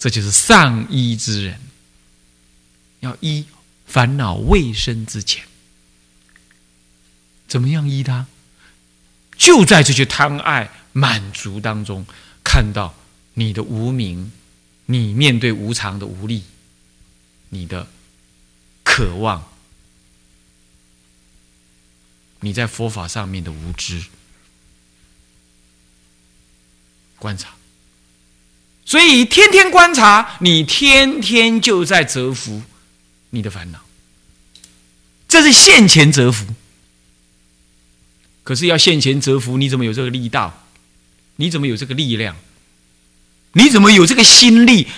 这就是上医之人，要医烦恼未生之前，怎么样医他？就在这些贪爱满足当中，看到你的无名，你面对无常的无力，你的渴望，你在佛法上面的无知，观察。所以天天观察，你天天就在折服你的烦恼，这是现前折服。可是要现前折服，你怎么有这个力道？你怎么有这个力量？你怎么有这个心力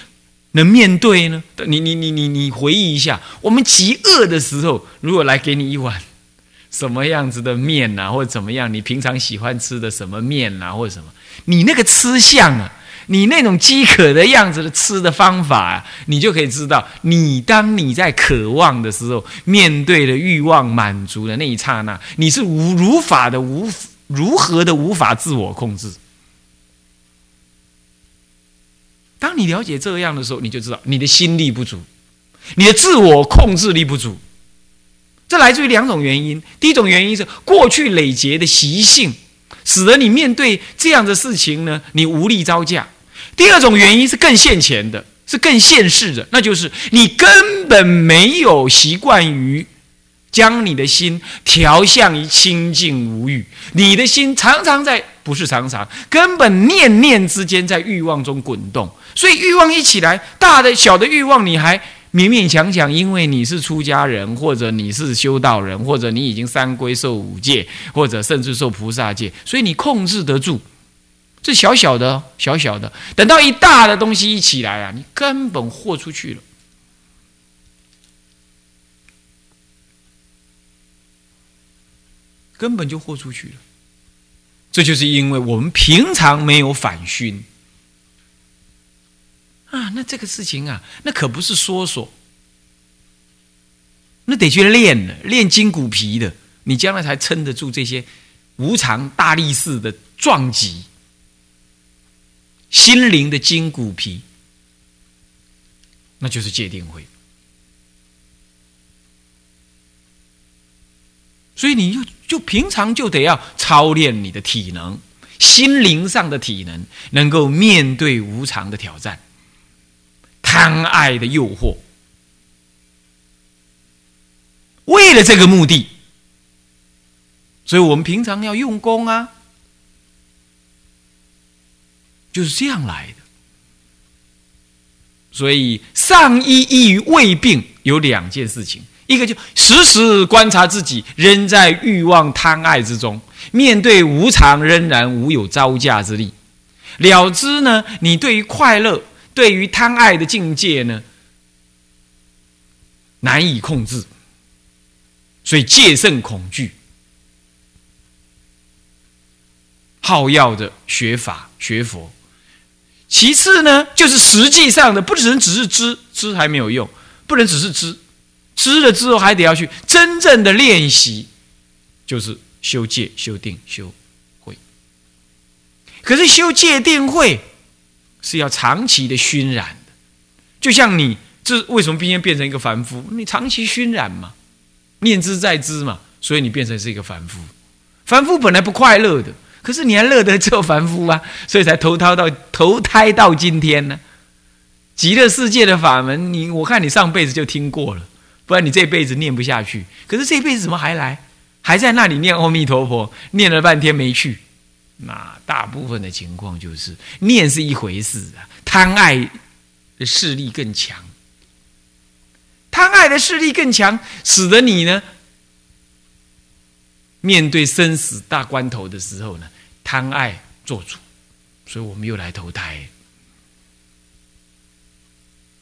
能面对呢？你你你你你回忆一下，我们极饿的时候，如果来给你一碗什么样子的面呐，或者怎么样，你平常喜欢吃的什么面呐，或者什么，你那个吃相啊。你那种饥渴的样子的吃的方法啊，你就可以知道，你当你在渴望的时候，面对的欲望满足的那一刹那，你是无如法的无如何的无法自我控制。当你了解这样的时候，你就知道你的心力不足，你的自我控制力不足。这来自于两种原因，第一种原因是过去累劫的习性。使得你面对这样的事情呢，你无力招架。第二种原因是更现前的，是更现世的，那就是你根本没有习惯于将你的心调向于清净无欲，你的心常常在，不是常常，根本念念之间在欲望中滚动。所以欲望一起来，大的小的欲望，你还。勉勉强强，因为你是出家人，或者你是修道人，或者你已经三归受五戒，或者甚至受菩萨戒，所以你控制得住。这小小的、小小的，等到一大的东西一起来啊，你根本豁出去了，根本就豁出去了。这就是因为我们平常没有反熏。啊，那这个事情啊，那可不是说说，那得去练的，练筋骨皮的，你将来才撑得住这些无常大力士的撞击，心灵的筋骨皮，那就是界定会。所以你就就平常就得要操练你的体能，心灵上的体能，能够面对无常的挑战。贪爱的诱惑，为了这个目的，所以我们平常要用功啊，就是这样来的。所以上医医于胃病有两件事情，一个就时时观察自己仍在欲望贪爱之中，面对无常仍然无有招架之力，了知呢，你对于快乐。对于贪爱的境界呢，难以控制，所以戒慎恐惧，好要的学法学佛。其次呢，就是实际上的，不能只是知知还没有用，不能只是知知了之后还得要去真正的练习，就是修戒、修定、修慧。可是修戒定慧。是要长期的熏染的，就像你这为什么今天变成一个凡夫？你长期熏染嘛，念之在之嘛，所以你变成是一个凡夫。凡夫本来不快乐的，可是你还乐得做凡夫啊，所以才投胎到投胎到今天呢。极乐世界的法门，你我看你上辈子就听过了，不然你这辈子念不下去。可是这辈子怎么还来？还在那里念阿弥陀佛，念了半天没去。那大部分的情况就是念是一回事啊，贪爱的势力更强，贪爱的势力更强，使得你呢面对生死大关头的时候呢，贪爱做主，所以我们又来投胎，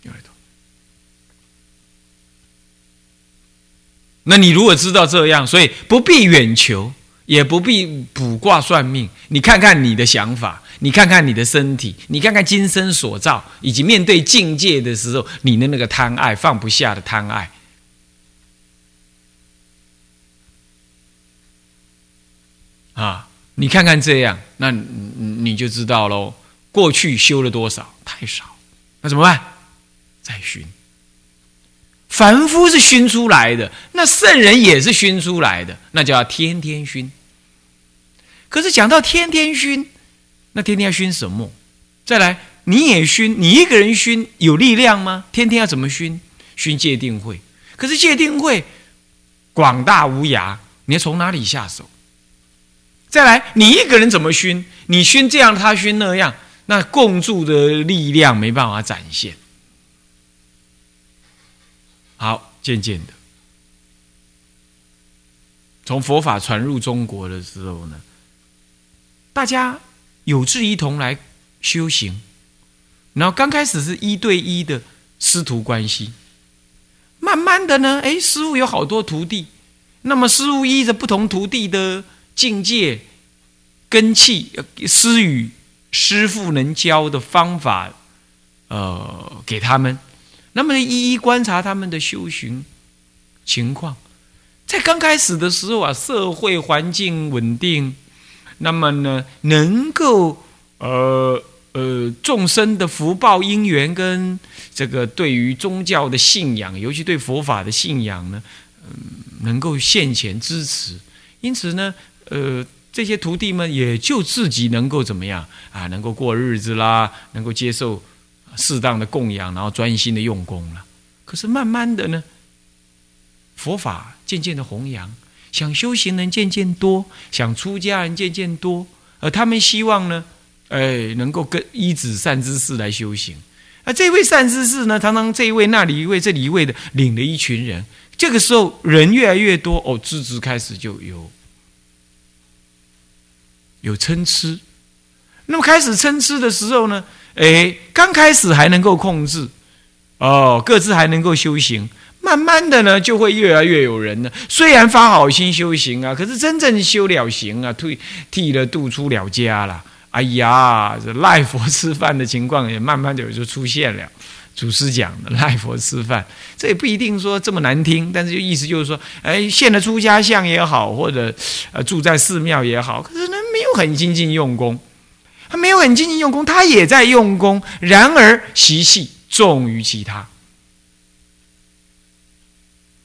又来投。那你如果知道这样，所以不必远求。也不必卜卦算命，你看看你的想法，你看看你的身体，你看看今生所造，以及面对境界的时候，你的那个贪爱放不下的贪爱，啊，你看看这样，那你就知道喽。过去修了多少？太少，那怎么办？再熏。凡夫是熏出来的，那圣人也是熏出来的，那叫天天熏。可是讲到天天熏，那天天要熏什么？再来，你也熏，你一个人熏有力量吗？天天要怎么熏？熏戒定慧。可是戒定慧广大无涯，你要从哪里下手？再来，你一个人怎么熏？你熏这样，他熏那样，那共助的力量没办法展现。好，渐渐的，从佛法传入中国的时候呢，大家有志一同来修行，然后刚开始是一对一的师徒关系，慢慢的呢，哎，师傅有好多徒弟，那么师傅依着不同徒弟的境界、根气、师语、师傅能教的方法，呃，给他们。那么一一观察他们的修行情况，在刚开始的时候啊，社会环境稳定，那么呢，能够呃呃众生的福报因缘跟这个对于宗教的信仰，尤其对佛法的信仰呢，嗯，能够现前支持，因此呢，呃，这些徒弟们也就自己能够怎么样啊，能够过日子啦，能够接受。适当的供养，然后专心的用功了。可是慢慢的呢，佛法渐渐的弘扬，想修行人渐渐多，想出家人渐渐多，而他们希望呢，哎，能够跟依止善知识来修行。而这位善知识呢，常常这一位那里一位这里一位的领了一群人。这个时候人越来越多，哦，资质开始就有有参差。那么开始参差的时候呢？哎，刚开始还能够控制，哦，各自还能够修行，慢慢的呢，就会越来越有人呢。虽然发好心修行啊，可是真正修了行啊，退剃了度出了家了，哎呀，这赖佛吃饭的情况也慢慢的就出现了。祖师讲的 赖佛吃饭，这也不一定说这么难听，但是就意思就是说，哎，现了出家相也好，或者呃住在寺庙也好，可是呢，没有很精进用功。他没有很精进用功，他也在用功，然而习气重于其他。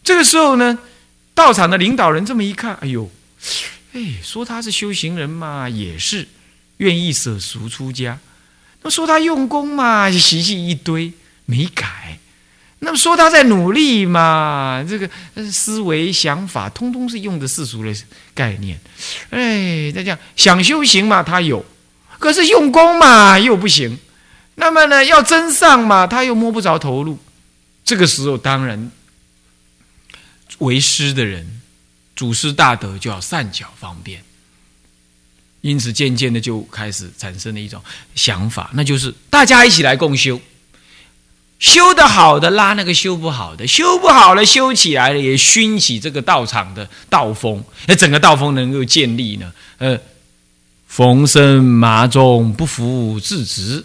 这个时候呢，道场的领导人这么一看，哎呦，哎，说他是修行人嘛，也是愿意舍俗出家；那说他用功嘛，习气一堆没改；那么说他在努力嘛，这个思维想法通通是用的世俗的概念。哎，再讲想修行嘛，他有。可是用功嘛又不行，那么呢要真上嘛他又摸不着头路，这个时候当然为师的人，祖师大德就要善巧方便，因此渐渐的就开始产生了一种想法，那就是大家一起来共修，修得好的拉那个修不好的，修不好了修起来了也熏起这个道场的道风，那整个道风能够建立呢，呃。逢生麻中不服自直。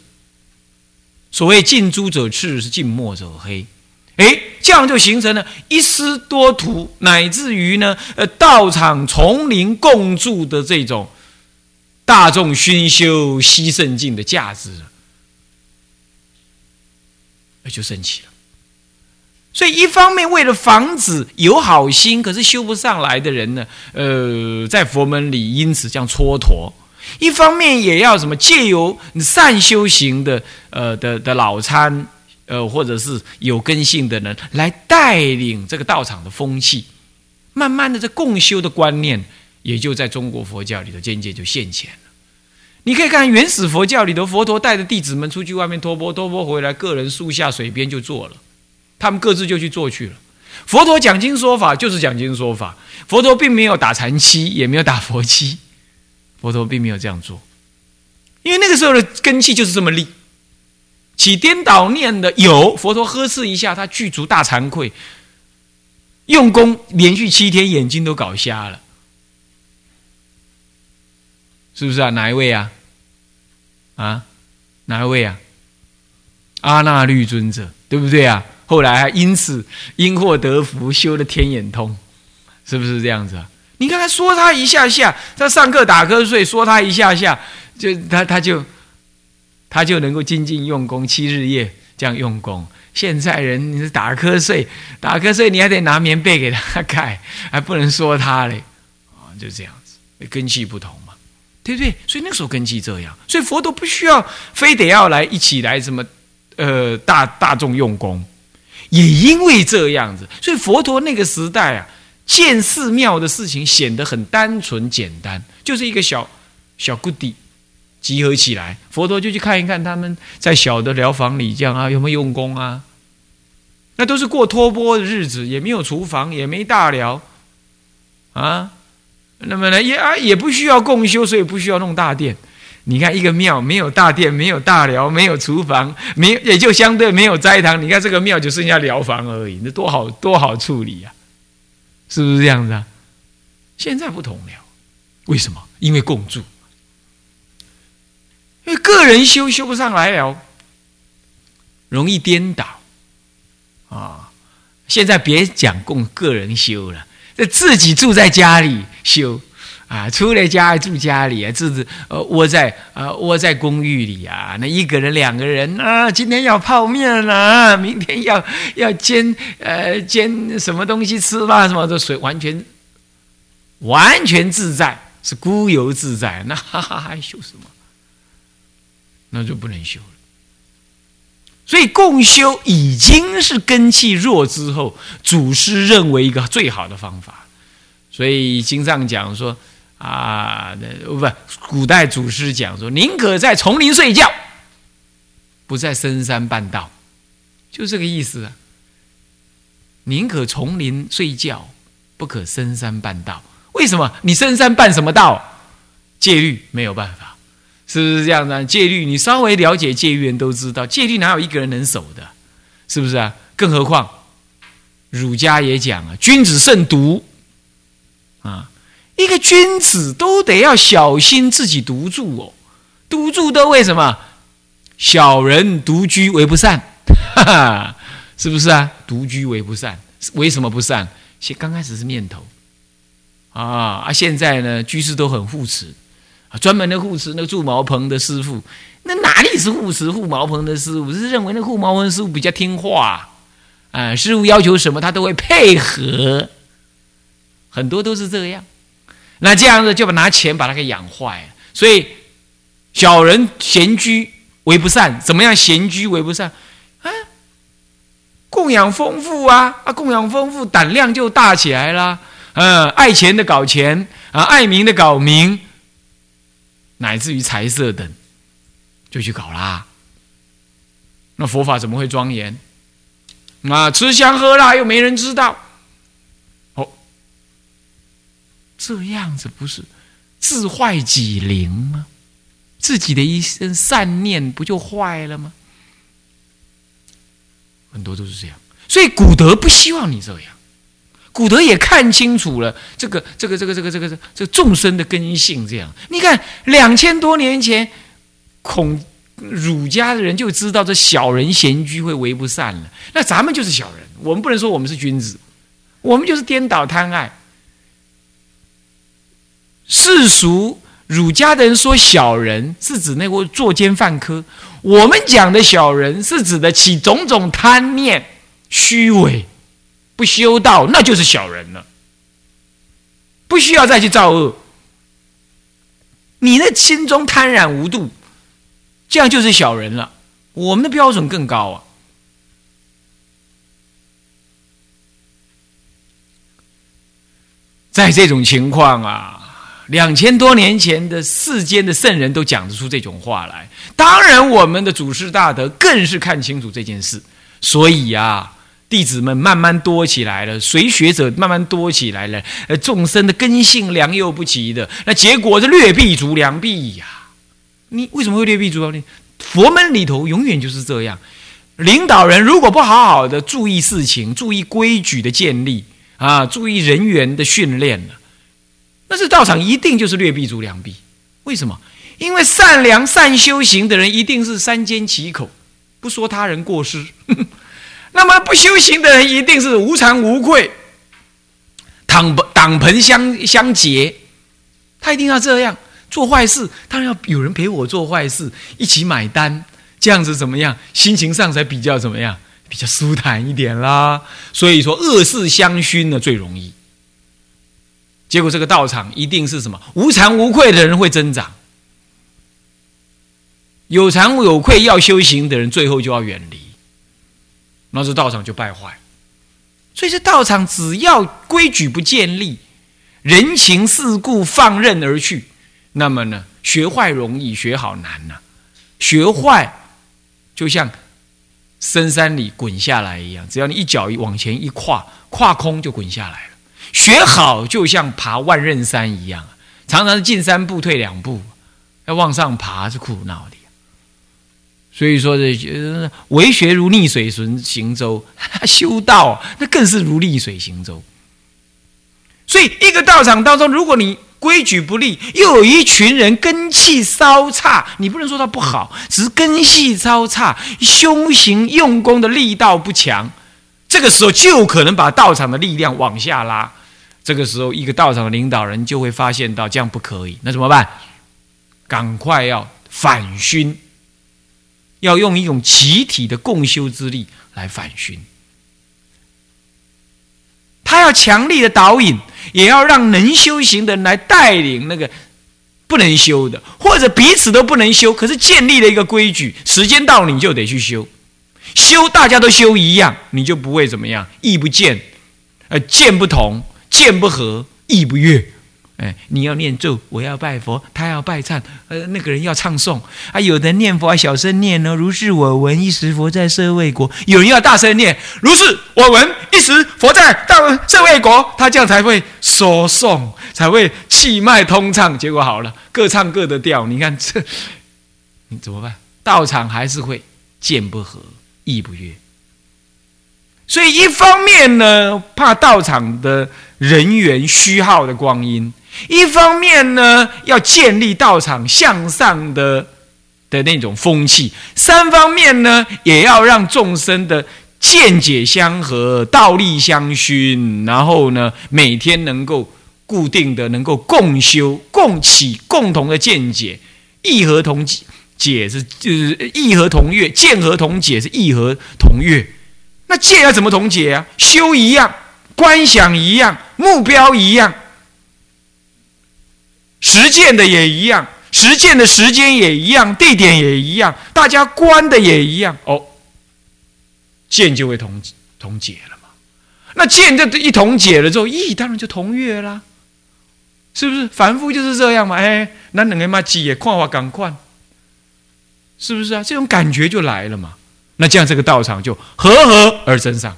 所谓近朱者赤，是近墨者黑。哎，这样就形成了一师多徒，乃至于呢，呃，道场丛林共住的这种大众熏修西圣境的价值，那就升起了。所以，一方面为了防止有好心可是修不上来的人呢，呃，在佛门里因此这样蹉跎。一方面也要什么借由善修行的呃的的老参呃或者是有根性的人来带领这个道场的风气，慢慢的这共修的观念也就在中国佛教里头渐渐就现前了。你可以看原始佛教里头，佛陀带着弟子们出去外面托钵，托钵回来，个人树下水边就坐了，他们各自就去做去了。佛陀讲经说法就是讲经说法，佛陀并没有打禅期，也没有打佛期。佛陀并没有这样做，因为那个时候的根气就是这么利。起颠倒念的有佛陀呵斥一下，他具足大惭愧，用功连续七天，眼睛都搞瞎了，是不是啊？哪一位啊？啊，哪一位啊？阿那律尊者，对不对啊？后来因此因祸得福，修了天眼通，是不是这样子啊？你看他说他一下下，他上课打瞌睡，说他一下下，就他他就他就能够精进用功七日夜，这样用功。现在人你是打瞌睡，打瞌睡你还得拿棉被给他盖，还不能说他嘞，啊，就这样子，根气不同嘛，对不对？所以那时候根气这样，所以佛陀不需要非得要来一起来什么，呃，大大众用功，也因为这样子，所以佛陀那个时代啊，建寺庙的事情显得很单纯简单，就是一个小小 goody。集合起来，佛陀就去看一看他们在小的疗房里这样啊，有没有用功啊？那都是过托钵的日子，也没有厨房，也没大寮啊。那么呢，也啊也不需要共修，所以不需要弄大殿。你看一个庙没有大殿，没有大寮，没有厨房，没也就相对没有斋堂。你看这个庙就剩下疗房而已，那多好多好处理呀，是不是这样子啊？现在不同了，为什么？因为共住。个人修修不上来了，容易颠倒啊！现在别讲供个人修了，这自己住在家里修啊，出了家住家里啊，自己呃窝在呃窝在公寓里啊，那一个人两个人啊，今天要泡面啦，明天要要煎呃煎什么东西吃啦，什么的水完全完全自在，是孤游自在，那哈哈还修什么？那就不能修了，所以共修已经是根气弱之后，祖师认为一个最好的方法。所以经上讲说啊，不，古代祖师讲说，宁可在丛林睡觉，不在深山办道，就这个意思啊。宁可丛林睡觉，不可深山办道。为什么？你深山办什么道？戒律没有办法。是不是这样的？戒律，你稍微了解戒律人都知道，戒律哪有一个人能守的？是不是啊？更何况儒家也讲啊，君子慎独啊，一个君子都得要小心自己独住哦，独住的为什么？小人独居 为不善，哈哈，是不是啊？独居为不善，为什么不善？先刚开始是念头啊，啊，现在呢，居士都很护持。专门的护持那个住茅棚的师傅，那哪里是护持护茅棚的师傅？是认为那护茅棚师傅比较听话，啊，师傅要求什么他都会配合，很多都是这样。那这样子就把拿钱把他给养坏了。所以小人闲居为不善，怎么样闲居为不善？啊，供养丰富啊，啊，供养丰富，胆量就大起来了。嗯，爱钱的搞钱啊，爱民的搞民。乃至于财色等，就去搞啦。那佛法怎么会庄严？啊，吃香喝辣又没人知道。哦，这样子不是自坏己灵吗？自己的一生善念不就坏了吗？很多都是这样，所以古德不希望你这样。古德也看清楚了这个这个这个这个这个这这众生的根性，这样你看两千多年前，孔儒家的人就知道这小人闲居会为不善了。那咱们就是小人，我们不能说我们是君子，我们就是颠倒贪爱。世俗儒家的人说小人是指那个作奸犯科，我们讲的小人是指的起种种贪念、虚伪。不修道，那就是小人了。不需要再去造恶，你的心中贪婪无度，这样就是小人了。我们的标准更高啊！在这种情况啊，两千多年前的世间的圣人都讲得出这种话来。当然，我们的祖师大德更是看清楚这件事，所以呀。弟子们慢慢多起来了，随学者慢慢多起来了，呃，众生的根性良莠不齐的，那结果是劣币逐良币呀。你为什么会劣币逐良币？佛门里头永远就是这样，领导人如果不好好的注意事情，注意规矩的建立啊，注意人员的训练，那这道场一定就是劣币逐良币。为什么？因为善良善修行的人一定是三缄其口，不说他人过失。那么不修行的人一定是无惭无愧，党党盆相相结，他一定要这样做坏事，当然要有人陪我做坏事，一起买单，这样子怎么样？心情上才比较怎么样？比较舒坦一点啦。所以说恶事相熏呢最容易。结果这个道场一定是什么无惭无愧的人会增长，有惭有愧要修行的人最后就要远离，那这道场就败坏。所以这道场只要规矩不建立，人情世故放任而去，那么呢，学坏容易，学好难呐。学坏就像深山里滚下来一样，只要你一脚一往前一跨，跨空就滚下来了。学好就像爬万仞山一样，常常是进三步退两步，要往上爬是苦恼的。所以说这为学如逆水行舟，修道那更是如逆水行舟。所以一个道场当中，如果你规矩不立，又有一群人根气稍差，你不能说他不好，只是根气稍差，修行用功的力道不强，这个时候就可能把道场的力量往下拉。这个时候，一个道场的领导人就会发现到这样不可以，那怎么办？赶快要反熏。要用一种集体的共修之力来反熏，他要强力的导引，也要让能修行的人来带领那个不能修的，或者彼此都不能修，可是建立了一个规矩，时间到了你就得去修，修大家都修一样，你就不会怎么样，意不见，呃，见不同，见不合，意不悦。哎，你要念咒，我要拜佛，他要拜忏，呃，那个人要唱诵啊。有的念佛还小声念呢，如是我闻，一时佛在舍卫国。有人要大声念，如是我闻，一时佛在大舍卫国。他这样才会说诵，才会气脉通畅。结果好了，各唱各的调。你看 这，你怎么办？道场还是会见不合，意不悦。所以一方面呢，怕道场的人员虚耗的光阴。一方面呢，要建立道场向上的的那种风气；三方面呢，也要让众生的见解相合、道力相熏，然后呢，每天能够固定的能够共修、共起共同的见解，义和同解是就是义和同悦，见和同解是义和同悦。那见要怎么同解啊？修一样，观想一样，目标一样。实践的也一样，实践的时间也一样，地点也一样，大家观的也一样哦，见就会同同解了嘛。那见这一同解了之后，义当然就同悦啦，是不是？凡夫就是这样嘛。哎，那两个嘛，记也看法赶快，是不是啊？这种感觉就来了嘛。那这样这个道场就和合而增上。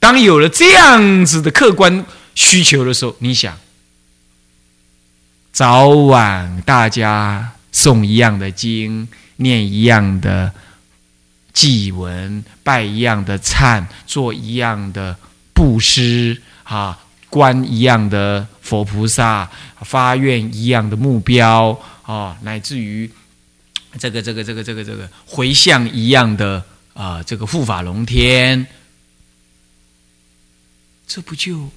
当有了这样子的客观。需求的时候，你想，早晚大家诵一样的经，念一样的祭文，拜一样的忏，做一样的布施啊，观一样的佛菩萨，发愿一样的目标啊，乃至于这个这个这个这个这个回向一样的啊，这个护法龙天，这不就？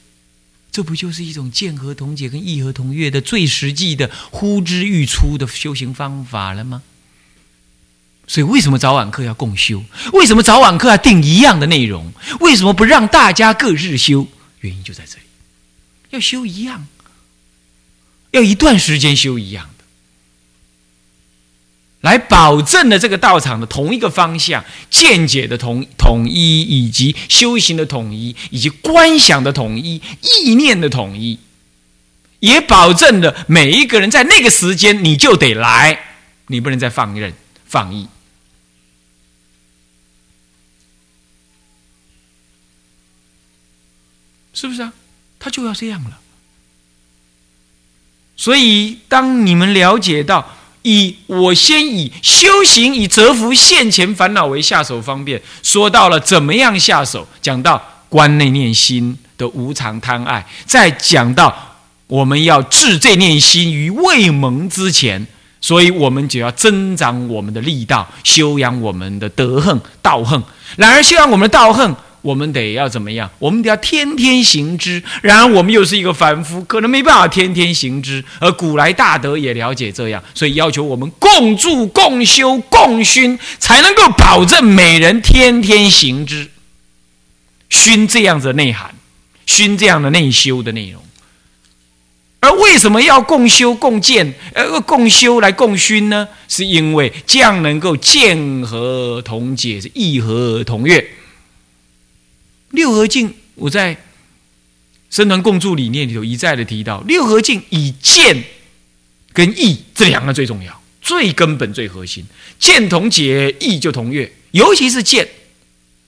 这不就是一种见合同解跟义合同悦的最实际的呼之欲出的修行方法了吗？所以，为什么早晚课要共修？为什么早晚课要定一样的内容？为什么不让大家各日修？原因就在这里，要修一样，要一段时间修一样。来保证了这个道场的同一个方向、见解的统统一，以及修行的统一，以及观想的统一、意念的统一，也保证了每一个人在那个时间你就得来，你不能再放任放逸，是不是啊？他就要这样了。所以，当你们了解到。以我先以修行以折服现前烦恼为下手方便，说到了怎么样下手，讲到观内念心的无常贪爱，再讲到我们要治这念心于未萌之前，所以我们就要增长我们的力道，修养我们的德恨道恨。然而修养我们的道恨，我们得要怎么样？我们得要天天行之。然而我们又是一个凡夫，可能没办法天天行之。而古来大德也了解这样，所以要求我们共住、共修、共熏，才能够保证每人天天行之。熏这样的内涵，熏这样的内修的内容。而为什么要共修共建，呃，共修来共熏呢？是因为这样能够见和同解，是异和同悦。六合敬，我在生团共住理念里头一再的提到，六合敬以见跟义这两个最重要，最根本、最核心。见同解，义就同悦，尤其是见，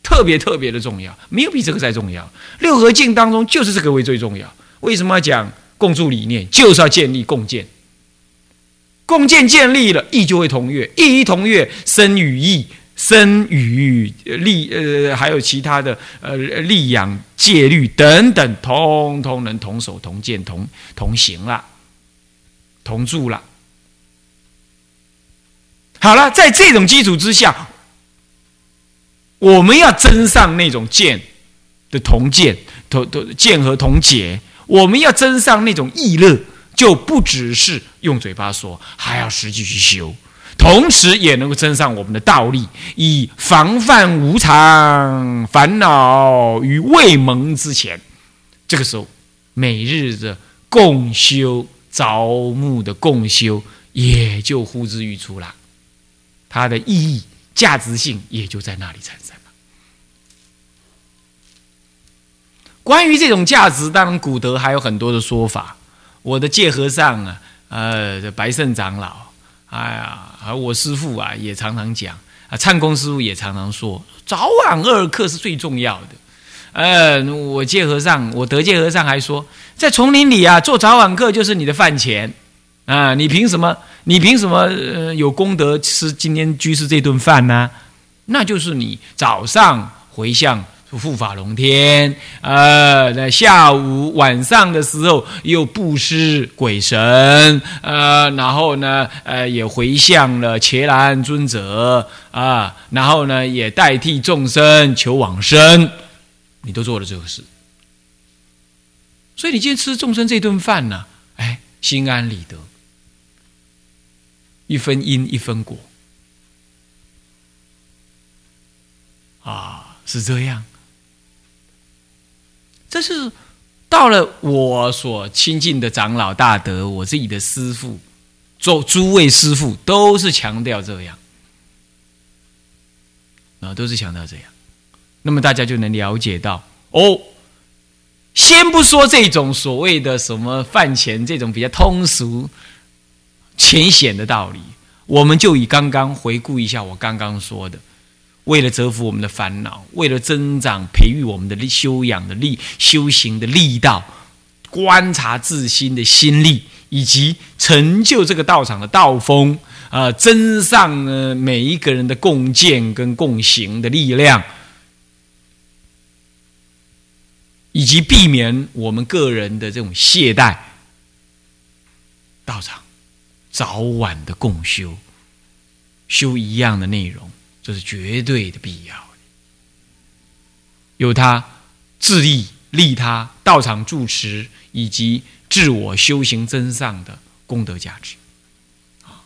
特别特别的重要，没有比这个再重要。六合敬当中就是这个为最重要。为什么要讲？共住理念就是要建立共建，共建建立了，义就会同悦，义一同悦，生与义，生与利，呃，还有其他的，呃，利养戒律等等，通通能同守同剑同同行了，同住了。好了，在这种基础之下，我们要增上那种见的同见，同同见和同解。我们要增上那种意乐，就不只是用嘴巴说，还要实际去修，同时也能够增上我们的道力，以防范无常烦恼于未萌之前。这个时候，每日的共修朝暮的共修，也就呼之欲出了，它的意义、价值性也就在那里产生了。关于这种价值，当然古德还有很多的说法。我的戒和尚啊，呃，白胜长老，哎呀，而我师父啊，也常常讲啊，唱功师傅也常常说，早晚二课是最重要的。呃，我戒和尚，我得戒和尚还说，在丛林里啊，做早晚课就是你的饭钱啊，你凭什么？你凭什么呃有功德吃今天居士这顿饭呢？那就是你早上回向。护法龙天，呃，那下午晚上的时候又布施鬼神，呃，然后呢，呃，也回向了伽蓝尊者啊，然后呢，也代替众生求往生，你都做了这个事，所以你今天吃众生这顿饭呢，哎，心安理得，一分因一分果，啊，是这样。这是到了我所亲近的长老大德，我自己的师父，做诸位师父都是强调这样，啊，都是强调这样。那么大家就能了解到，哦，先不说这种所谓的什么饭钱这种比较通俗、浅显的道理，我们就以刚刚回顾一下我刚刚说的。为了折服我们的烦恼，为了增长、培育我们的力、修养的力、修行的力道，观察自心的心力，以及成就这个道场的道风，啊，增上呢每一个人的共建跟共行的力量，以及避免我们个人的这种懈怠，道场早晚的共修，修一样的内容。这是绝对的必要的，有他自利利他道场住持以及自我修行真上的功德价值啊。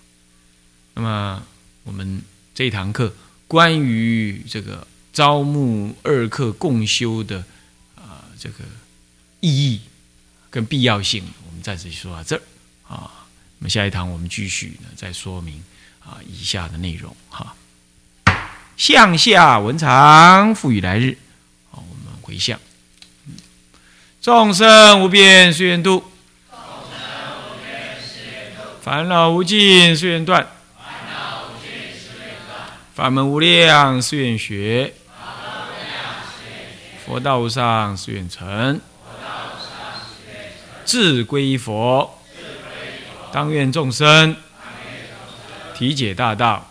那么我们这一堂课关于这个招募二课共修的啊这个意义跟必要性，我们暂时说到这儿啊。那么下一堂我们继续呢，再说明啊以下的内容哈。向下文长赋予来日，好，我们回向。众生无边誓愿度，烦恼无尽誓愿断，法门无量誓愿学，佛道无上誓愿成，志归佛，当愿众生。体解大道。